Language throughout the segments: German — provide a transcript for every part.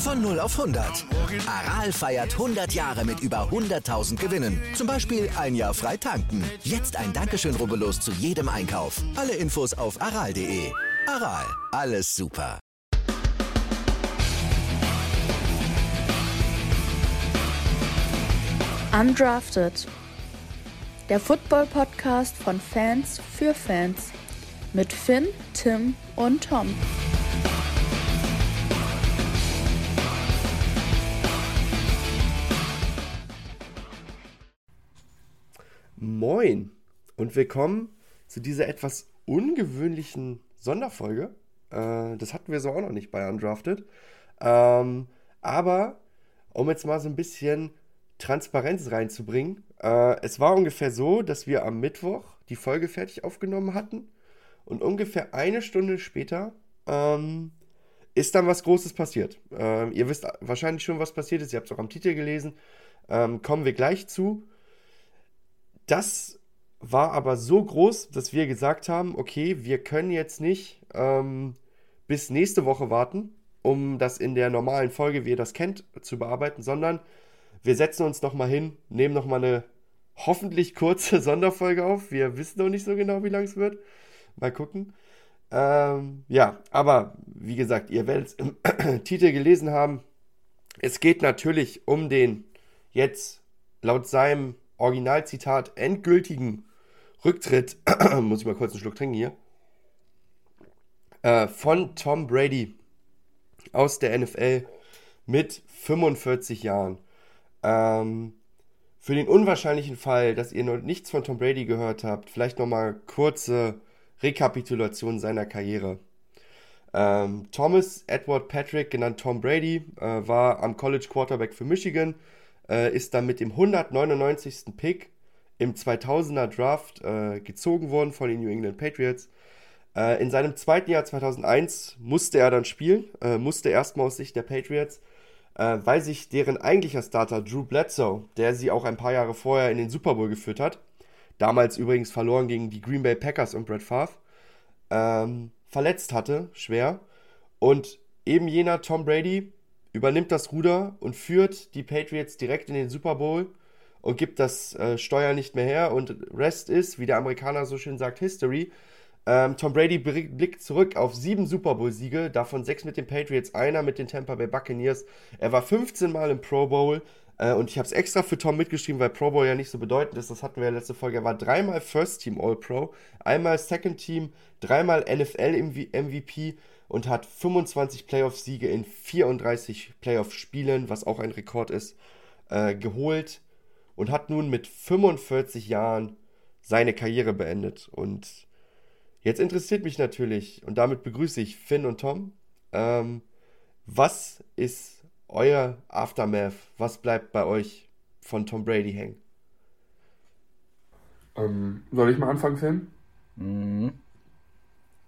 Von 0 auf 100. Aral feiert 100 Jahre mit über 100.000 Gewinnen. Zum Beispiel ein Jahr frei tanken. Jetzt ein Dankeschön, rubbellos zu jedem Einkauf. Alle Infos auf aral.de. Aral, alles super. Undrafted. Der Football-Podcast von Fans für Fans. Mit Finn, Tim und Tom. Moin und willkommen zu dieser etwas ungewöhnlichen Sonderfolge. Äh, das hatten wir so auch noch nicht bei Undrafted. Ähm, aber um jetzt mal so ein bisschen Transparenz reinzubringen, äh, es war ungefähr so, dass wir am Mittwoch die Folge fertig aufgenommen hatten und ungefähr eine Stunde später ähm, ist dann was Großes passiert. Ähm, ihr wisst wahrscheinlich schon, was passiert ist. Ihr habt es auch am Titel gelesen. Ähm, kommen wir gleich zu. Das war aber so groß, dass wir gesagt haben, okay, wir können jetzt nicht ähm, bis nächste Woche warten, um das in der normalen Folge, wie ihr das kennt, zu bearbeiten, sondern wir setzen uns nochmal hin, nehmen nochmal eine hoffentlich kurze Sonderfolge auf. Wir wissen noch nicht so genau, wie lang es wird. Mal gucken. Ähm, ja, aber wie gesagt, ihr werdet es im Titel gelesen haben. Es geht natürlich um den jetzt laut seinem Originalzitat, endgültigen Rücktritt, muss ich mal kurz einen Schluck trinken hier, äh, von Tom Brady aus der NFL mit 45 Jahren. Ähm, für den unwahrscheinlichen Fall, dass ihr noch nichts von Tom Brady gehört habt, vielleicht nochmal kurze Rekapitulation seiner Karriere. Ähm, Thomas Edward Patrick, genannt Tom Brady, äh, war am College Quarterback für Michigan äh, ist dann mit dem 199. Pick im 2000er Draft äh, gezogen worden von den New England Patriots. Äh, in seinem zweiten Jahr 2001 musste er dann spielen, äh, musste erstmal aus Sicht der Patriots, äh, weil sich deren eigentlicher Starter Drew Bledsoe, der sie auch ein paar Jahre vorher in den Super Bowl geführt hat, damals übrigens verloren gegen die Green Bay Packers und Brett Favre, ähm, verletzt hatte, schwer. Und eben jener Tom Brady übernimmt das Ruder und führt die Patriots direkt in den Super Bowl und gibt das äh, Steuer nicht mehr her. Und Rest ist, wie der Amerikaner so schön sagt, History. Ähm, Tom Brady blickt zurück auf sieben Super Bowl-Siege, davon sechs mit den Patriots, einer mit den Tampa Bay Buccaneers. Er war 15 Mal im Pro Bowl. Äh, und ich habe es extra für Tom mitgeschrieben, weil Pro Bowl ja nicht so bedeutend ist. Das hatten wir ja letzte Folge. Er war dreimal First Team All-Pro, einmal Second Team, dreimal NFL MVP und hat 25 Playoff-Siege in 34 Playoff-Spielen, was auch ein Rekord ist, äh, geholt und hat nun mit 45 Jahren seine Karriere beendet. Und jetzt interessiert mich natürlich, und damit begrüße ich Finn und Tom, ähm, was ist euer Aftermath? Was bleibt bei euch von Tom Brady hängen? Ähm, soll ich mal anfangen, Finn? Mhm.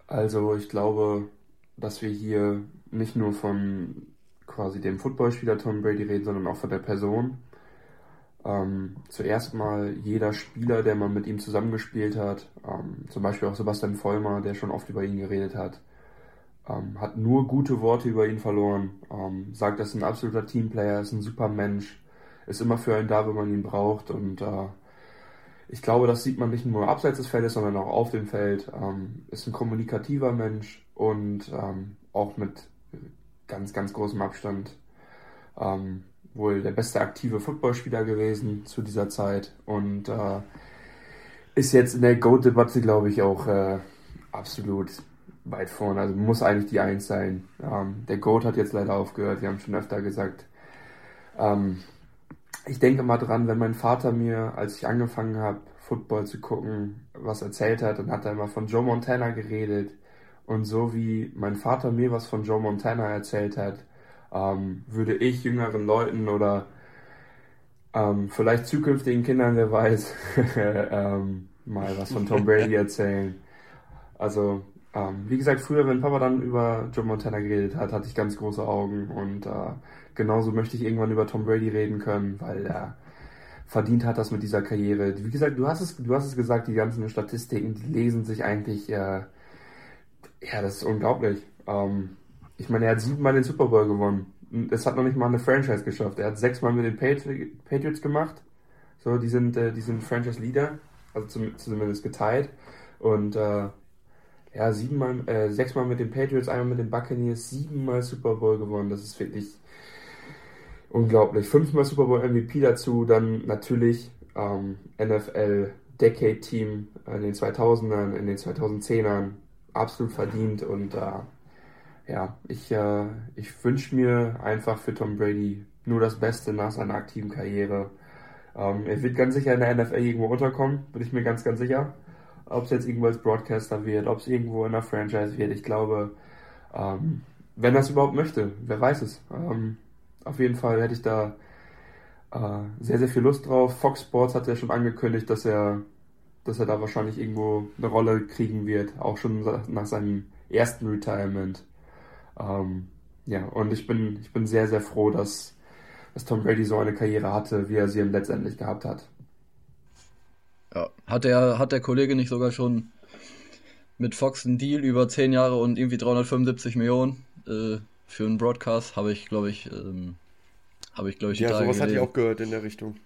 Also ich glaube, dass wir hier nicht nur von quasi dem Footballspieler Tom Brady reden, sondern auch von der Person. Ähm, zuerst mal jeder Spieler, der mal mit ihm zusammengespielt hat, ähm, zum Beispiel auch Sebastian Vollmer, der schon oft über ihn geredet hat, ähm, hat nur gute Worte über ihn verloren, ähm, sagt, er ist ein absoluter Teamplayer, ist ein super Mensch, ist immer für einen da, wenn man ihn braucht und äh, ich glaube, das sieht man nicht nur abseits des Feldes, sondern auch auf dem Feld. Ähm, ist ein kommunikativer Mensch und ähm, auch mit ganz, ganz großem Abstand ähm, wohl der beste aktive Footballspieler gewesen zu dieser Zeit und äh, ist jetzt in der Goat-Debatte, glaube ich, auch äh, absolut weit vorne. Also muss eigentlich die Eins sein. Ähm, der Goat hat jetzt leider aufgehört, wir haben schon öfter gesagt. Ähm, ich denke mal dran, wenn mein Vater mir, als ich angefangen habe, Football zu gucken, was erzählt hat, dann hat er immer von Joe Montana geredet. Und so wie mein Vater mir was von Joe Montana erzählt hat, ähm, würde ich jüngeren Leuten oder ähm, vielleicht zukünftigen Kindern, wer weiß, ähm, mal was von Tom Brady erzählen. Also, ähm, wie gesagt, früher, wenn Papa dann über Joe Montana geredet hat, hatte ich ganz große Augen und äh, genauso möchte ich irgendwann über Tom Brady reden können, weil er verdient hat das mit dieser Karriere. Wie gesagt, du hast es, du hast es gesagt, die ganzen Statistiken, die lesen sich eigentlich, äh, ja, das ist unglaublich. Ähm, ich meine, er hat siebenmal den Super Bowl gewonnen. Es hat noch nicht mal eine Franchise geschafft. Er hat sechsmal mit den Patri Patriots gemacht. So, die sind, äh, die sind Franchise-Leader, also zum, zumindest geteilt. Und äh, ja, siebenmal, äh, sechsmal mit den Patriots, einmal mit den Buccaneers, siebenmal Super Bowl gewonnen. Das ist wirklich unglaublich. Fünfmal Super Bowl MVP dazu, dann natürlich ähm, NFL Decade Team in den 2000ern, in den 2010ern, absolut verdient und äh, ja, ich, äh, ich wünsche mir einfach für Tom Brady nur das Beste nach seiner aktiven Karriere. Ähm, er wird ganz sicher in der NFL irgendwo unterkommen, bin ich mir ganz, ganz sicher. Ob es jetzt irgendwo als Broadcaster wird, ob es irgendwo in der Franchise wird, ich glaube, ähm, wenn er es überhaupt möchte, wer weiß es. Ähm, auf jeden Fall hätte ich da äh, sehr, sehr viel Lust drauf. Fox Sports hat ja schon angekündigt, dass er, dass er da wahrscheinlich irgendwo eine Rolle kriegen wird, auch schon nach seinem ersten Retirement. Ähm, ja, und ich bin, ich bin sehr, sehr froh, dass, dass Tom Brady so eine Karriere hatte, wie er sie letztendlich gehabt hat. Ja, hat der, hat der Kollege nicht sogar schon mit Fox einen Deal über 10 Jahre und irgendwie 375 Millionen äh, für einen Broadcast? Habe ich, glaube ich, ähm, habe ich, glaube ich, Ja, sowas hatte ich auch gehört in der Richtung.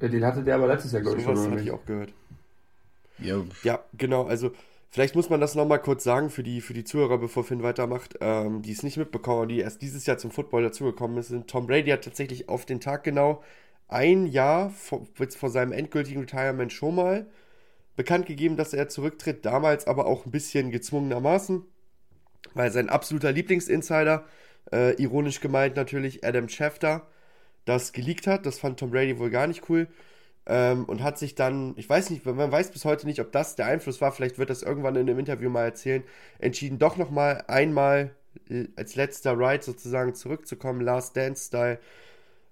Ja, den hatte der aber letztes Jahr, glaube ich, schon. Sowas hatte ich auch gehört. Ja, ja genau. Also, vielleicht muss man das nochmal kurz sagen für die, für die Zuhörer, bevor Finn weitermacht, ähm, die es nicht mitbekommen, die erst dieses Jahr zum Football dazugekommen sind. Tom Brady hat tatsächlich auf den Tag genau ein Jahr vor, vor seinem endgültigen Retirement schon mal bekannt gegeben, dass er zurücktritt. Damals aber auch ein bisschen gezwungenermaßen, weil sein absoluter Lieblingsinsider, äh, ironisch gemeint natürlich Adam Schefter, das geleakt hat. Das fand Tom Brady wohl gar nicht cool. Ähm, und hat sich dann, ich weiß nicht, man weiß bis heute nicht, ob das der Einfluss war, vielleicht wird das irgendwann in einem Interview mal erzählen, entschieden doch nochmal einmal als letzter Ride sozusagen zurückzukommen, Last Dance-Style.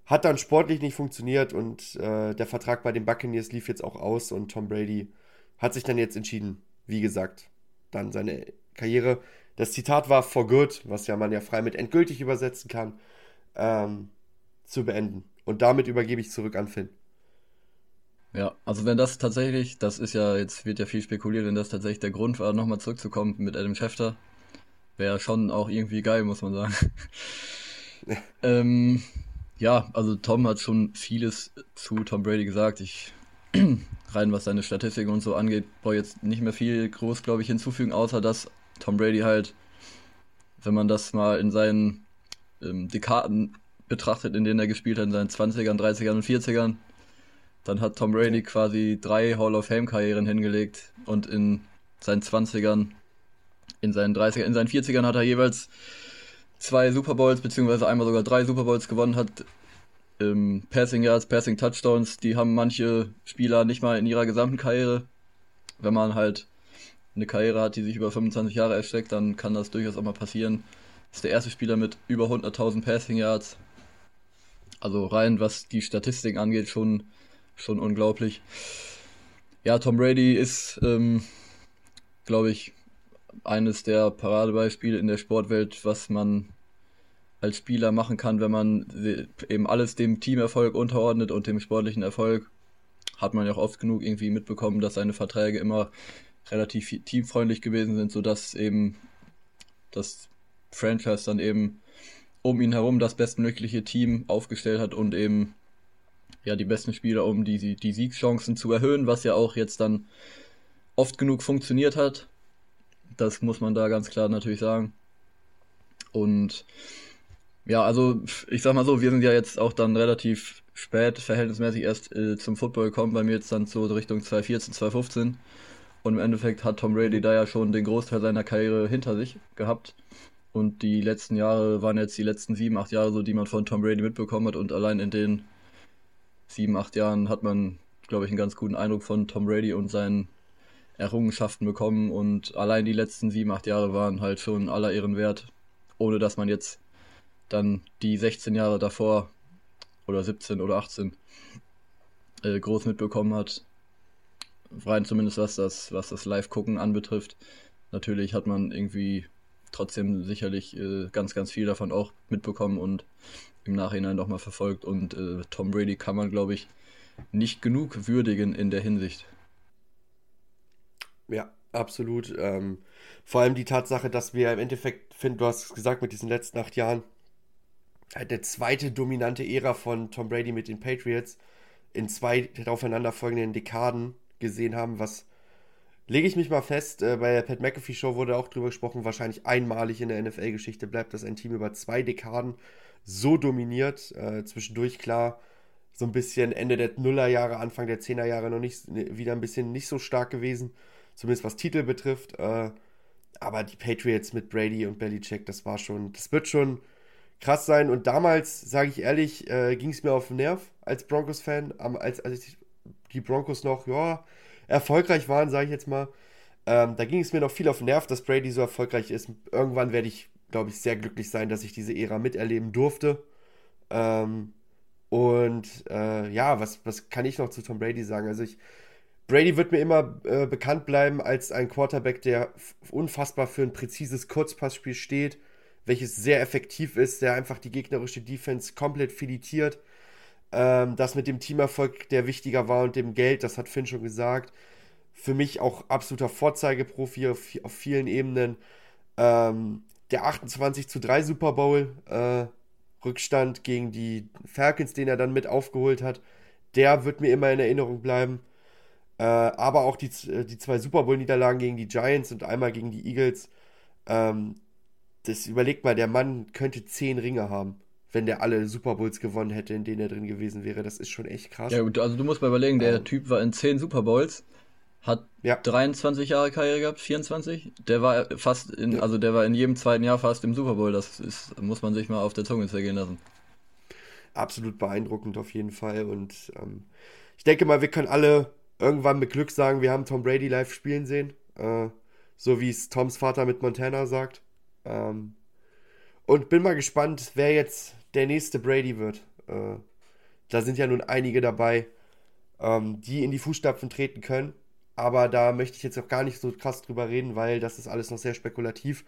Hat dann sportlich nicht funktioniert und äh, der Vertrag bei den Buccaneers lief jetzt auch aus und Tom Brady hat sich dann jetzt entschieden, wie gesagt, dann seine Karriere. Das Zitat war for good, was ja man ja frei mit endgültig übersetzen kann, ähm, zu beenden. Und damit übergebe ich zurück an Finn. Ja, also wenn das tatsächlich, das ist ja, jetzt wird ja viel spekuliert, wenn das tatsächlich der Grund war, nochmal zurückzukommen mit Adam Schefter, wäre schon auch irgendwie geil, muss man sagen. ähm, ja, also Tom hat schon vieles zu Tom Brady gesagt. Ich rein was seine Statistiken und so angeht, brauche jetzt nicht mehr viel groß, glaube ich, hinzufügen, außer dass Tom Brady halt, wenn man das mal in seinen ähm, Dekaden betrachtet, in denen er gespielt hat, in seinen 20ern, 30ern und 40ern, dann hat Tom Brady quasi drei Hall of Fame Karrieren hingelegt und in seinen 20ern, in seinen 30ern, in seinen 40ern hat er jeweils zwei Super Bowls, beziehungsweise einmal sogar drei Super Bowls gewonnen, hat ähm, Passing Yards, Passing Touchdowns, die haben manche Spieler nicht mal in ihrer gesamten Karriere. Wenn man halt eine Karriere hat, die sich über 25 Jahre erstreckt, dann kann das durchaus auch mal passieren. Ist der erste Spieler mit über 100.000 Passing Yards. Also rein, was die Statistik angeht, schon, schon unglaublich. Ja, Tom Brady ist, ähm, glaube ich, eines der Paradebeispiele in der Sportwelt, was man als Spieler machen kann, wenn man eben alles dem Teamerfolg unterordnet und dem sportlichen Erfolg. Hat man ja auch oft genug irgendwie mitbekommen, dass seine Verträge immer relativ teamfreundlich gewesen sind, sodass eben das Franchise dann eben um ihn herum das bestmögliche Team aufgestellt hat und eben ja die besten Spieler, um die, die Siegschancen zu erhöhen, was ja auch jetzt dann oft genug funktioniert hat. Das muss man da ganz klar natürlich sagen. Und ja, also ich sag mal so, wir sind ja jetzt auch dann relativ spät, verhältnismäßig erst äh, zum Football gekommen, bei mir jetzt dann so Richtung 2014, 2015. Und im Endeffekt hat Tom Brady da ja schon den Großteil seiner Karriere hinter sich gehabt. Und die letzten Jahre waren jetzt die letzten sieben, acht Jahre so, die man von Tom Brady mitbekommen hat. Und allein in den sieben, acht Jahren hat man, glaube ich, einen ganz guten Eindruck von Tom Brady und seinen Errungenschaften bekommen. Und allein die letzten sieben, acht Jahre waren halt schon aller Ehren wert, ohne dass man jetzt dann die 16 Jahre davor oder 17 oder 18 äh, groß mitbekommen hat. Rein zumindest was das, was das Live-Gucken anbetrifft. Natürlich hat man irgendwie trotzdem sicherlich äh, ganz, ganz viel davon auch mitbekommen und im Nachhinein nochmal verfolgt. Und äh, Tom Brady kann man, glaube ich, nicht genug würdigen in der Hinsicht. Ja, absolut. Ähm, vor allem die Tatsache, dass wir im Endeffekt, Finn, du hast gesagt, mit diesen letzten acht Jahren, halt der zweite dominante Ära von Tom Brady mit den Patriots in zwei aufeinanderfolgenden Dekaden gesehen haben, was lege ich mich mal fest, äh, bei der Pat McAfee Show wurde auch drüber gesprochen, wahrscheinlich einmalig in der NFL-Geschichte bleibt, dass ein Team über zwei Dekaden so dominiert. Äh, zwischendurch klar, so ein bisschen Ende der Nullerjahre, Anfang der Zehnerjahre noch nicht, ne, wieder ein bisschen nicht so stark gewesen, zumindest was Titel betrifft. Äh, aber die Patriots mit Brady und Belichick, das war schon, das wird schon krass sein. Und damals, sage ich ehrlich, äh, ging es mir auf den Nerv als Broncos-Fan, als, als die Broncos noch, ja, erfolgreich waren, sage ich jetzt mal. Ähm, da ging es mir noch viel auf den Nerv, dass Brady so erfolgreich ist. Irgendwann werde ich, glaube ich, sehr glücklich sein, dass ich diese Ära miterleben durfte. Ähm, und äh, ja, was, was kann ich noch zu Tom Brady sagen? Also ich, Brady wird mir immer äh, bekannt bleiben als ein Quarterback, der unfassbar für ein präzises Kurzpassspiel steht, welches sehr effektiv ist, der einfach die gegnerische Defense komplett filetiert. Ähm, das mit dem Teamerfolg, der wichtiger war und dem Geld, das hat Finn schon gesagt. Für mich auch absoluter Vorzeigeprofi auf, auf vielen Ebenen. Ähm, der 28 zu 3 Super Bowl, äh, Rückstand gegen die Falcons, den er dann mit aufgeholt hat, der wird mir immer in Erinnerung bleiben. Äh, aber auch die, äh, die zwei Super Bowl-Niederlagen gegen die Giants und einmal gegen die Eagles. Ähm, das überlegt mal, der Mann könnte zehn Ringe haben, wenn der alle Super Bowls gewonnen hätte, in denen er drin gewesen wäre. Das ist schon echt krass. Ja, also du musst mal überlegen, der ähm, Typ war in zehn Super Bowls hat ja. 23 Jahre Karriere gehabt, 24. Der war fast in, ja. also der war in jedem zweiten Jahr fast im Super Bowl. Das ist, muss man sich mal auf der Zunge zergehen lassen. Absolut beeindruckend auf jeden Fall. Und ähm, ich denke mal, wir können alle irgendwann mit Glück sagen, wir haben Tom Brady live spielen sehen. Äh, so wie es Toms Vater mit Montana sagt. Ähm, und bin mal gespannt, wer jetzt der nächste Brady wird. Äh, da sind ja nun einige dabei, ähm, die in die Fußstapfen treten können. Aber da möchte ich jetzt auch gar nicht so krass drüber reden, weil das ist alles noch sehr spekulativ.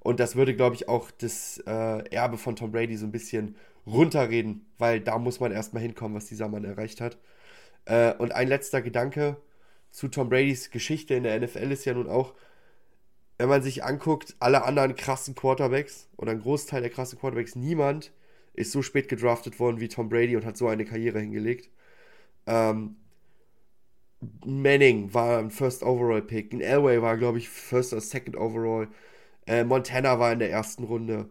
Und das würde, glaube ich, auch das äh, Erbe von Tom Brady so ein bisschen runterreden, weil da muss man erstmal hinkommen, was dieser Mann erreicht hat. Äh, und ein letzter Gedanke zu Tom Bradys Geschichte in der NFL ist ja nun auch, wenn man sich anguckt, alle anderen krassen Quarterbacks oder ein Großteil der krassen Quarterbacks, niemand ist so spät gedraftet worden wie Tom Brady und hat so eine Karriere hingelegt. Ähm, Manning war ein First Overall Pick. Ein Elway war, glaube ich, First oder Second Overall. Äh, Montana war in der ersten Runde.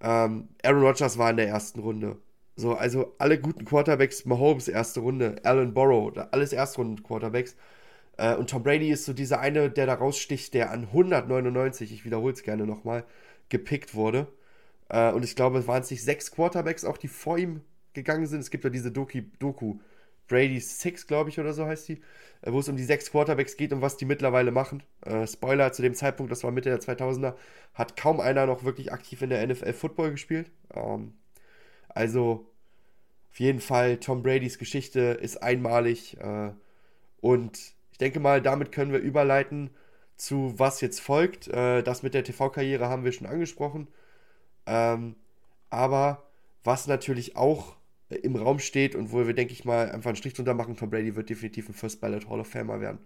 Ähm, Aaron Rodgers war in der ersten Runde. So, also alle guten Quarterbacks, Mahomes erste Runde, Alan Borrow, alles Erstrunden Quarterbacks. Äh, und Tom Brady ist so dieser eine, der da raussticht, der an 199, ich wiederhole es gerne nochmal, gepickt wurde. Äh, und ich glaube, es waren es nicht sechs Quarterbacks auch, die vor ihm gegangen sind. Es gibt ja diese Doku, Doku Brady Six, glaube ich, oder so heißt die, äh, wo es um die sechs Quarterbacks geht und was die mittlerweile machen. Äh, Spoiler, zu dem Zeitpunkt, das war Mitte der 2000er, hat kaum einer noch wirklich aktiv in der NFL Football gespielt. Ähm, also auf jeden Fall, Tom Bradys Geschichte ist einmalig äh, und ich denke mal, damit können wir überleiten zu was jetzt folgt. Äh, das mit der TV-Karriere haben wir schon angesprochen. Ähm, aber was natürlich auch im Raum steht und wo wir, denke ich mal, einfach einen Strich drunter machen, Tom Brady wird definitiv ein First Ballot Hall of Famer werden.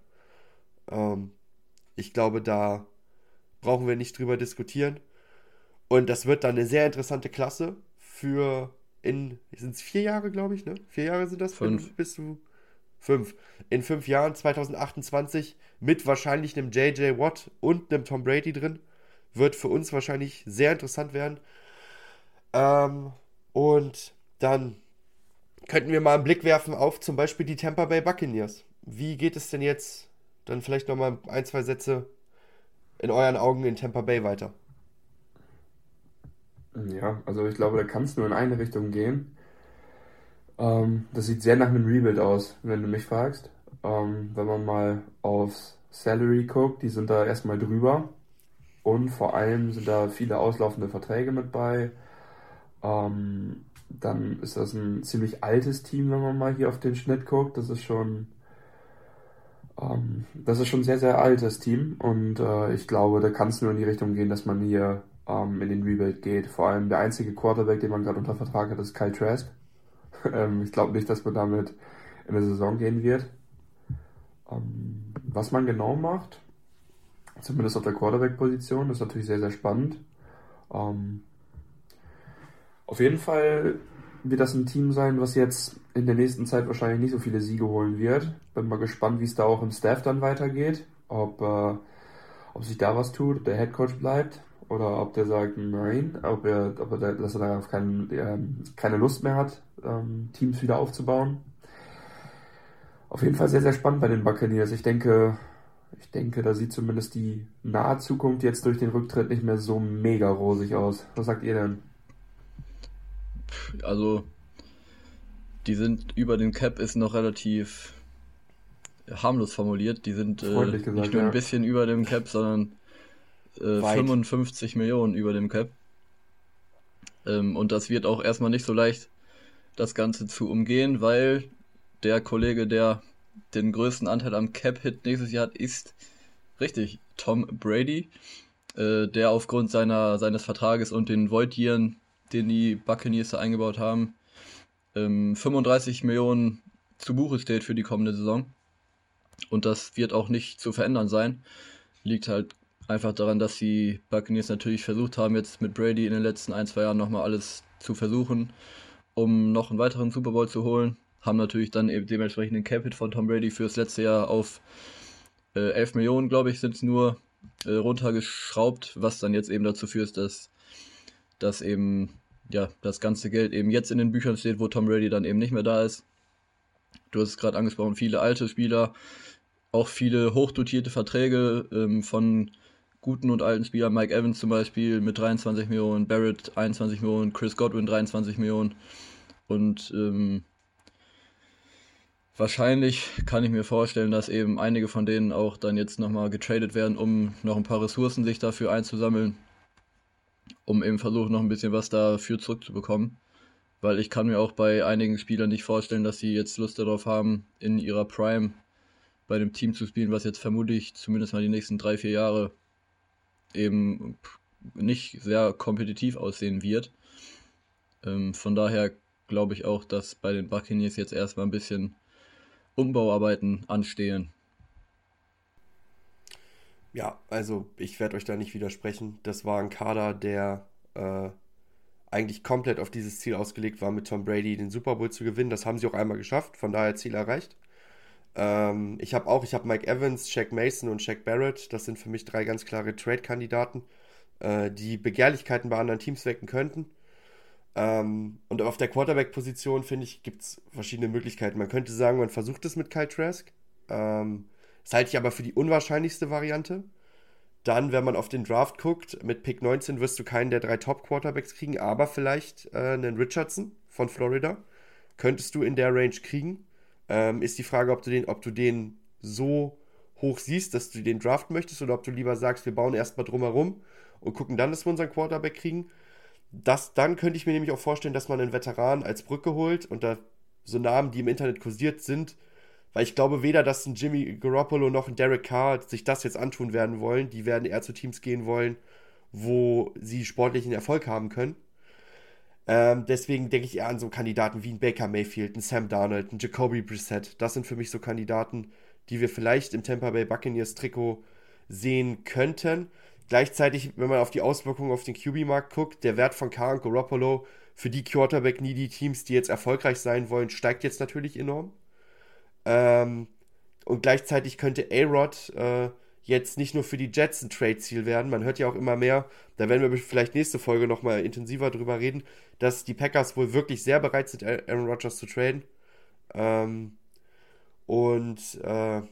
Ähm, ich glaube, da brauchen wir nicht drüber diskutieren. Und das wird dann eine sehr interessante Klasse für in, sind es vier Jahre, glaube ich, ne? Vier Jahre sind das? Fünf. Bist du fünf. In fünf Jahren, 2028, mit wahrscheinlich einem JJ Watt und einem Tom Brady drin, wird für uns wahrscheinlich sehr interessant werden. Ähm, und dann könnten wir mal einen Blick werfen auf zum Beispiel die Tampa Bay Buccaneers. Wie geht es denn jetzt, dann vielleicht nochmal ein, zwei Sätze in euren Augen in Tampa Bay weiter? Ja, also ich glaube, da kann es nur in eine Richtung gehen. Ähm, das sieht sehr nach einem Rebuild aus, wenn du mich fragst. Ähm, wenn man mal aufs Salary guckt, die sind da erstmal drüber. Und vor allem sind da viele auslaufende Verträge mit bei. Ähm, dann ist das ein ziemlich altes Team, wenn man mal hier auf den Schnitt guckt. Das ist schon, ähm, das ist schon ein sehr, sehr altes Team und äh, ich glaube, da kann es nur in die Richtung gehen, dass man hier ähm, in den Rebuild geht. Vor allem der einzige Quarterback, den man gerade unter Vertrag hat, ist Kyle Trask. ähm, ich glaube nicht, dass man damit in der Saison gehen wird. Ähm, was man genau macht, zumindest auf der Quarterback-Position, ist natürlich sehr, sehr spannend. Ähm, auf jeden Fall wird das ein Team sein, was jetzt in der nächsten Zeit wahrscheinlich nicht so viele Siege holen wird. Bin mal gespannt, wie es da auch im Staff dann weitergeht. Ob, äh, ob sich da was tut, der Headcoach bleibt oder ob der sagt nein, ob er, ob er, dass er darauf kein, äh, keine Lust mehr hat, ähm, Teams wieder aufzubauen. Auf jeden Fall sehr, sehr spannend bei den Buccaneers. Ich denke, ich denke, da sieht zumindest die nahe Zukunft jetzt durch den Rücktritt nicht mehr so mega rosig aus. Was sagt ihr denn? Also, die sind über den Cap ist noch relativ harmlos formuliert. Die sind äh, gesagt, nicht nur ja. ein bisschen über dem Cap, sondern äh, 55 Millionen über dem Cap. Ähm, und das wird auch erstmal nicht so leicht, das Ganze zu umgehen, weil der Kollege, der den größten Anteil am Cap-Hit nächstes Jahr hat, ist richtig Tom Brady, äh, der aufgrund seiner, seines Vertrages und den Void-Yearen, den die Buccaneers da eingebaut haben, ähm, 35 Millionen zu Buche steht für die kommende Saison. Und das wird auch nicht zu verändern sein. Liegt halt einfach daran, dass die Buccaneers natürlich versucht haben, jetzt mit Brady in den letzten ein, zwei Jahren nochmal alles zu versuchen, um noch einen weiteren Super Bowl zu holen haben natürlich dann eben dementsprechend den Capit von Tom Brady fürs letzte Jahr auf äh, 11 Millionen, glaube ich, sind es nur äh, runtergeschraubt, was dann jetzt eben dazu führt, dass, dass eben ja, das ganze Geld eben jetzt in den Büchern steht, wo Tom Brady dann eben nicht mehr da ist. Du hast es gerade angesprochen, viele alte Spieler, auch viele hochdotierte Verträge ähm, von guten und alten Spielern, Mike Evans zum Beispiel mit 23 Millionen, Barrett 21 Millionen, Chris Godwin 23 Millionen. Und ähm, Wahrscheinlich kann ich mir vorstellen, dass eben einige von denen auch dann jetzt nochmal getradet werden, um noch ein paar Ressourcen sich dafür einzusammeln, um eben versuchen, noch ein bisschen was dafür zurückzubekommen. Weil ich kann mir auch bei einigen Spielern nicht vorstellen, dass sie jetzt Lust darauf haben, in ihrer Prime bei dem Team zu spielen, was jetzt vermutlich zumindest mal die nächsten drei, vier Jahre eben nicht sehr kompetitiv aussehen wird. Ähm, von daher glaube ich auch, dass bei den Buccaneers jetzt erstmal ein bisschen Umbauarbeiten anstehen. Ja, also ich werde euch da nicht widersprechen. Das war ein Kader, der äh, eigentlich komplett auf dieses Ziel ausgelegt war, mit Tom Brady den Super Bowl zu gewinnen. Das haben sie auch einmal geschafft, von daher Ziel erreicht. Ähm, ich habe auch, ich habe Mike Evans, Shaq Mason und Shaq Barrett. Das sind für mich drei ganz klare Trade-Kandidaten, äh, die Begehrlichkeiten bei anderen Teams wecken könnten. Ähm, und auf der Quarterback-Position, finde ich, gibt es verschiedene Möglichkeiten. Man könnte sagen, man versucht es mit Kyle Trask. Ähm, das halte ich aber für die unwahrscheinlichste Variante. Dann, wenn man auf den Draft guckt, mit Pick 19 wirst du keinen der drei Top-Quarterbacks kriegen, aber vielleicht äh, einen Richardson von Florida. Könntest du in der Range kriegen. Ähm, ist die Frage, ob du, den, ob du den so hoch siehst, dass du den Draft möchtest oder ob du lieber sagst, wir bauen erstmal drumherum und gucken dann, dass wir unseren Quarterback kriegen das, dann könnte ich mir nämlich auch vorstellen, dass man einen Veteran als Brücke holt und da so Namen, die im Internet kursiert sind, weil ich glaube weder, dass ein Jimmy Garoppolo noch ein Derek Carr sich das jetzt antun werden wollen. Die werden eher zu Teams gehen wollen, wo sie sportlichen Erfolg haben können. Ähm, deswegen denke ich eher an so Kandidaten wie ein Baker Mayfield, ein Sam Darnold, ein Jacoby Brissett. Das sind für mich so Kandidaten, die wir vielleicht im Tampa Bay Buccaneers Trikot sehen könnten. Gleichzeitig, wenn man auf die Auswirkungen auf den QB-Markt guckt, der Wert von Carr und Garoppolo für die Quarterback-Needy-Teams, die jetzt erfolgreich sein wollen, steigt jetzt natürlich enorm. Ähm, und gleichzeitig könnte A-Rod äh, jetzt nicht nur für die Jets ein Trade-Ziel werden. Man hört ja auch immer mehr, da werden wir vielleicht nächste Folge nochmal intensiver drüber reden, dass die Packers wohl wirklich sehr bereit sind, Aaron Rodgers zu traden. Ähm, und äh,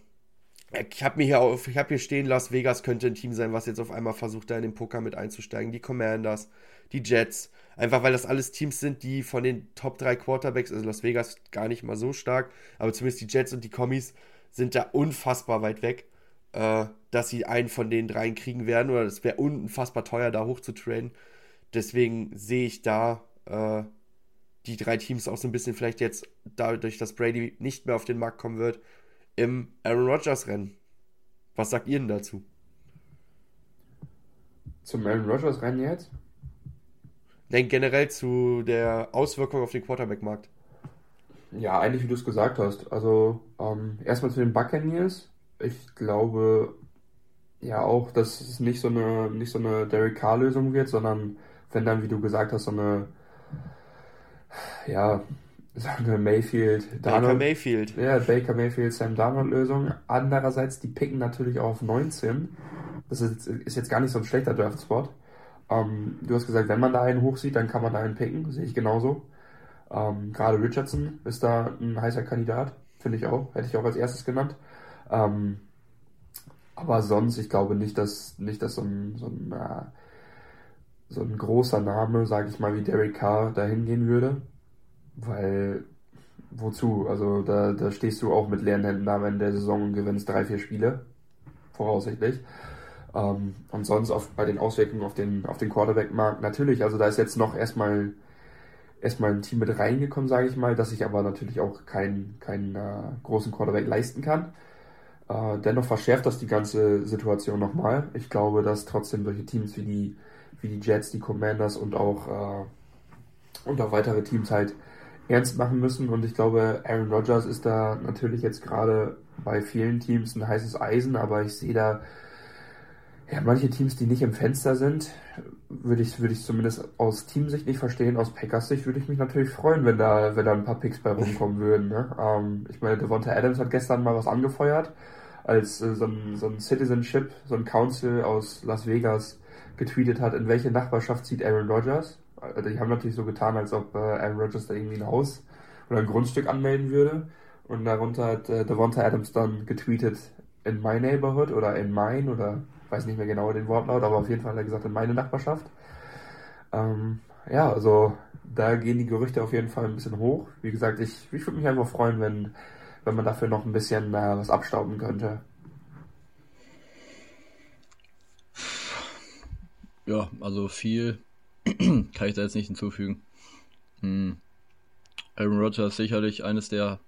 ich habe mir hier auf, ich habe hier stehen, Las Vegas könnte ein Team sein, was jetzt auf einmal versucht, da in den Poker mit einzusteigen. Die Commanders, die Jets. Einfach weil das alles Teams sind, die von den Top 3 Quarterbacks, also Las Vegas gar nicht mal so stark, aber zumindest die Jets und die Kommis sind da unfassbar weit weg, äh, dass sie einen von den dreien kriegen werden oder es wäre unfassbar teuer, da hoch zu traden. Deswegen sehe ich da äh, die drei Teams auch so ein bisschen vielleicht jetzt dadurch, dass Brady nicht mehr auf den Markt kommen wird, im Aaron Rodgers Rennen. Was sagt ihr denn dazu? Zum Aaron Rodgers Rennen jetzt? Nein, generell zu der Auswirkung auf den Quarterback-Markt. Ja, eigentlich wie du es gesagt hast. Also ähm, erstmal zu den Buccaneers. Ich glaube ja auch, dass es nicht so eine nicht so eine Derek Carr Lösung wird, sondern wenn dann, wie du gesagt hast, so eine ja, sagen wir Mayfield, Darnold, Baker Mayfield. Ja, Baker Mayfield, Sam Darnold Lösung. Andererseits, die picken natürlich auch auf 19. Das ist, ist jetzt gar nicht so ein schlechter Draft-Spot. Ähm, du hast gesagt, wenn man da einen hochsieht, dann kann man da einen picken. Sehe ich genauso. Ähm, Gerade Richardson ist da ein heißer Kandidat. Finde ich auch. Hätte ich auch als erstes genannt. Ähm, aber sonst, ich glaube nicht, dass, nicht, dass so ein, so ein, äh, so ein großer Name, sage ich mal, wie Derek Carr dahin gehen würde. Weil, wozu? Also da, da stehst du auch mit leeren Händen da wenn der Saison gewinnst drei, vier Spiele. Voraussichtlich. Ähm, und sonst auf, bei den Auswirkungen auf den, auf den Quarterback-Markt natürlich, also da ist jetzt noch erstmal erstmal ein Team mit reingekommen, sage ich mal, dass ich aber natürlich auch keinen keinen äh, großen Quarterback leisten kann. Äh, dennoch verschärft das die ganze Situation nochmal. Ich glaube, dass trotzdem solche Teams wie die, wie die Jets, die Commanders und auch, äh, und auch weitere Teams halt ernst machen müssen. Und ich glaube, Aaron Rodgers ist da natürlich jetzt gerade bei vielen Teams ein heißes Eisen, aber ich sehe da ja, manche Teams, die nicht im Fenster sind, würde ich, würde ich zumindest aus Teamsicht nicht verstehen. Aus Packers Sicht würde ich mich natürlich freuen, wenn da, wenn da ein paar Picks bei rumkommen würden. Ne? Ähm, ich meine, Devonta Adams hat gestern mal was angefeuert, als äh, so, ein, so ein Citizenship, so ein Council aus Las Vegas getweetet hat, in welche Nachbarschaft zieht Aaron Rodgers. Also die haben natürlich so getan, als ob äh, Aaron Rodgers da irgendwie ein Haus oder ein Grundstück anmelden würde. Und darunter hat äh, Devonta Adams dann getweetet, in my neighborhood oder in mine oder weiß nicht mehr genau den Wortlaut, aber auf jeden Fall hat er gesagt, in meine Nachbarschaft. Ähm, ja, also da gehen die Gerüchte auf jeden Fall ein bisschen hoch. Wie gesagt, ich, ich würde mich einfach freuen, wenn, wenn man dafür noch ein bisschen äh, was abstauben könnte. Ja, also viel kann ich da jetzt nicht hinzufügen. Hm. Aaron Rodgers ist sicherlich eines der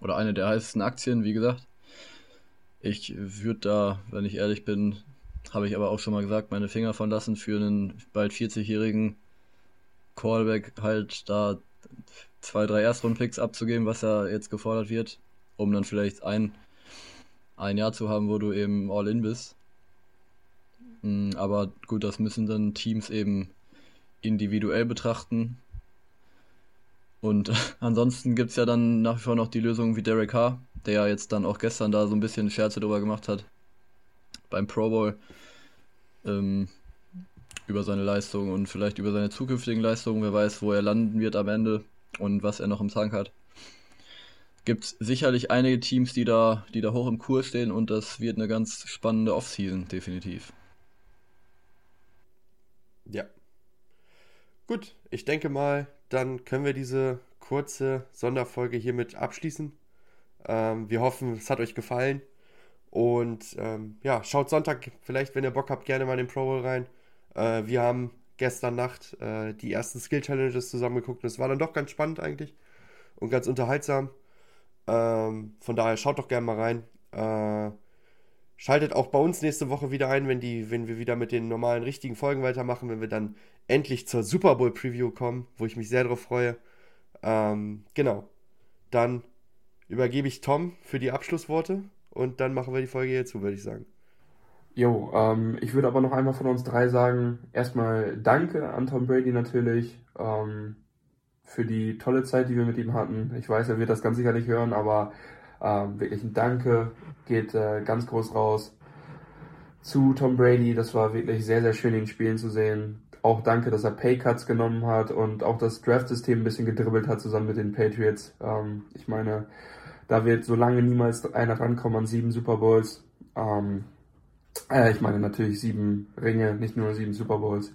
oder eine der heißesten Aktien, wie gesagt. Ich würde da, wenn ich ehrlich bin, habe ich aber auch schon mal gesagt, meine Finger von lassen für einen bald 40-jährigen Callback halt da zwei, drei Erstrundpicks abzugeben, was ja jetzt gefordert wird, um dann vielleicht ein, ein Jahr zu haben, wo du eben all in bist. Hm, aber gut, das müssen dann Teams eben individuell betrachten. Und ansonsten gibt es ja dann nach wie vor noch die Lösung wie Derek Carr, der ja jetzt dann auch gestern da so ein bisschen Scherze drüber gemacht hat beim Pro Bowl ähm, über seine Leistung und vielleicht über seine zukünftigen Leistungen. Wer weiß, wo er landen wird am Ende und was er noch im Tank hat. Gibt sicherlich einige Teams, die da, die da hoch im Kurs stehen und das wird eine ganz spannende Offseason, definitiv. Ja. Gut, ich denke mal, dann können wir diese kurze Sonderfolge hiermit abschließen. Ähm, wir hoffen, es hat euch gefallen. Und ähm, ja, schaut Sonntag vielleicht, wenn ihr Bock habt, gerne mal in den Pro Bowl rein. Äh, wir haben gestern Nacht äh, die ersten Skill Challenges zusammengeguckt und es war dann doch ganz spannend eigentlich und ganz unterhaltsam. Ähm, von daher schaut doch gerne mal rein. Äh, schaltet auch bei uns nächste Woche wieder ein, wenn, die, wenn wir wieder mit den normalen richtigen Folgen weitermachen, wenn wir dann endlich zur Super Bowl Preview kommen, wo ich mich sehr darauf freue. Ähm, genau. Dann übergebe ich Tom für die Abschlussworte und dann machen wir die Folge hier zu, würde ich sagen. Jo, ähm, ich würde aber noch einmal von uns drei sagen, erstmal danke an Tom Brady natürlich ähm, für die tolle Zeit, die wir mit ihm hatten. Ich weiß, er wird das ganz sicher nicht hören, aber ähm, wirklich ein Danke geht äh, ganz groß raus zu Tom Brady. Das war wirklich sehr, sehr schön, ihn spielen zu sehen. Auch danke, dass er Paycuts genommen hat und auch das Draft-System ein bisschen gedribbelt hat zusammen mit den Patriots. Ähm, ich meine, da wird so lange niemals einer rankommen an sieben Super Bowls. Ähm, äh, ich meine natürlich sieben Ringe, nicht nur sieben Super Bowls.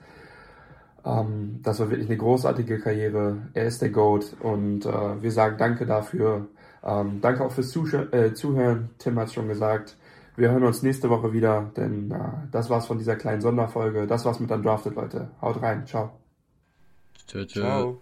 Ähm, das war wirklich eine großartige Karriere. Er ist der GOAT und äh, wir sagen danke dafür. Ähm, danke auch fürs Zuh äh, Zuhören. Tim hat es schon gesagt. Wir hören uns nächste Woche wieder, denn äh, das war's von dieser kleinen Sonderfolge. Das war's mit Undrafted, Leute. Haut rein. Ciao. Ciao. ciao. ciao.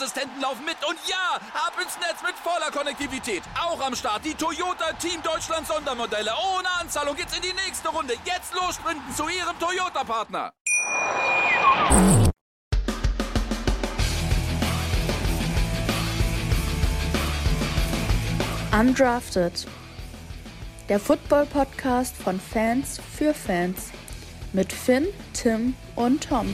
laufen mit. Und ja, ab ins Netz mit voller Konnektivität. Auch am Start die Toyota Team Deutschland Sondermodelle. Ohne Anzahlung geht's in die nächste Runde. Jetzt los sprinten zu Ihrem Toyota-Partner. Undrafted. Der Football-Podcast von Fans für Fans. Mit Finn, Tim und Tom.